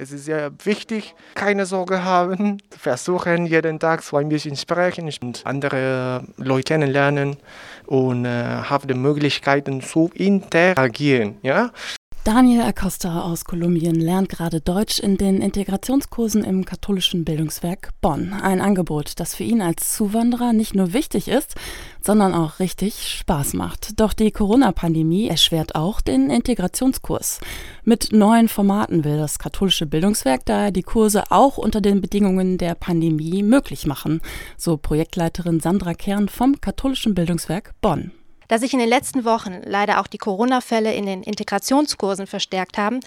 Es ist sehr wichtig, keine Sorge haben, versuchen jeden Tag so ein bisschen sprechen und andere Leute kennenlernen und äh, haben die Möglichkeiten zu interagieren. Ja? Daniel Acosta aus Kolumbien lernt gerade Deutsch in den Integrationskursen im katholischen Bildungswerk Bonn. Ein Angebot, das für ihn als Zuwanderer nicht nur wichtig ist, sondern auch richtig Spaß macht. Doch die Corona-Pandemie erschwert auch den Integrationskurs. Mit neuen Formaten will das katholische Bildungswerk daher die Kurse auch unter den Bedingungen der Pandemie möglich machen, so Projektleiterin Sandra Kern vom katholischen Bildungswerk Bonn. Da sich in den letzten Wochen leider auch die Corona-Fälle in den Integrationskursen verstärkt haben,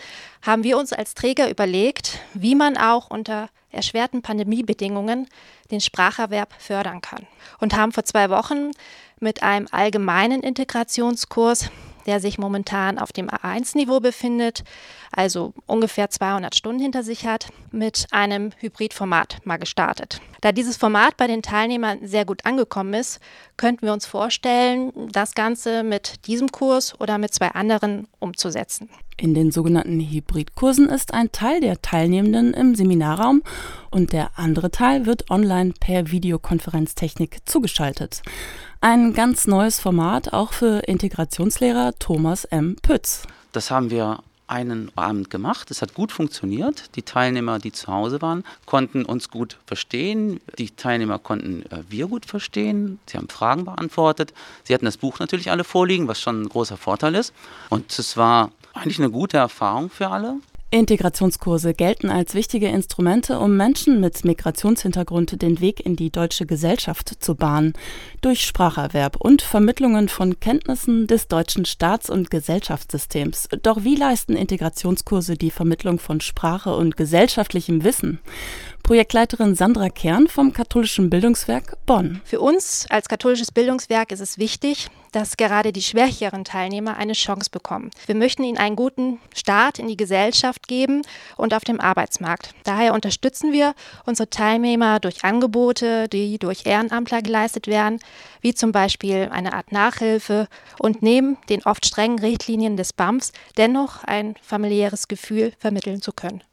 haben wir uns als Träger überlegt, wie man auch unter erschwerten Pandemiebedingungen den Spracherwerb fördern kann. Und haben vor zwei Wochen mit einem allgemeinen Integrationskurs der sich momentan auf dem A1-Niveau befindet, also ungefähr 200 Stunden hinter sich hat, mit einem Hybridformat mal gestartet. Da dieses Format bei den Teilnehmern sehr gut angekommen ist, könnten wir uns vorstellen, das Ganze mit diesem Kurs oder mit zwei anderen umzusetzen. In den sogenannten Hybridkursen ist ein Teil der Teilnehmenden im Seminarraum und der andere Teil wird online per Videokonferenztechnik zugeschaltet. Ein ganz neues Format auch für Integrationslehrer Thomas M. Pütz. Das haben wir einen Abend gemacht. Es hat gut funktioniert. Die Teilnehmer, die zu Hause waren, konnten uns gut verstehen. Die Teilnehmer konnten äh, wir gut verstehen. Sie haben Fragen beantwortet. Sie hatten das Buch natürlich alle vorliegen, was schon ein großer Vorteil ist. Und es war eigentlich eine gute Erfahrung für alle. Integrationskurse gelten als wichtige Instrumente, um Menschen mit Migrationshintergrund den Weg in die deutsche Gesellschaft zu bahnen, durch Spracherwerb und Vermittlungen von Kenntnissen des deutschen Staats- und Gesellschaftssystems. Doch wie leisten Integrationskurse die Vermittlung von Sprache und gesellschaftlichem Wissen? Projektleiterin Sandra Kern vom Katholischen Bildungswerk Bonn. Für uns als katholisches Bildungswerk ist es wichtig, dass gerade die schwächeren Teilnehmer eine Chance bekommen. Wir möchten ihnen einen guten Start in die Gesellschaft geben und auf dem Arbeitsmarkt. Daher unterstützen wir unsere Teilnehmer durch Angebote, die durch Ehrenamtler geleistet werden, wie zum Beispiel eine Art Nachhilfe und neben den oft strengen Richtlinien des BAMFs dennoch ein familiäres Gefühl vermitteln zu können.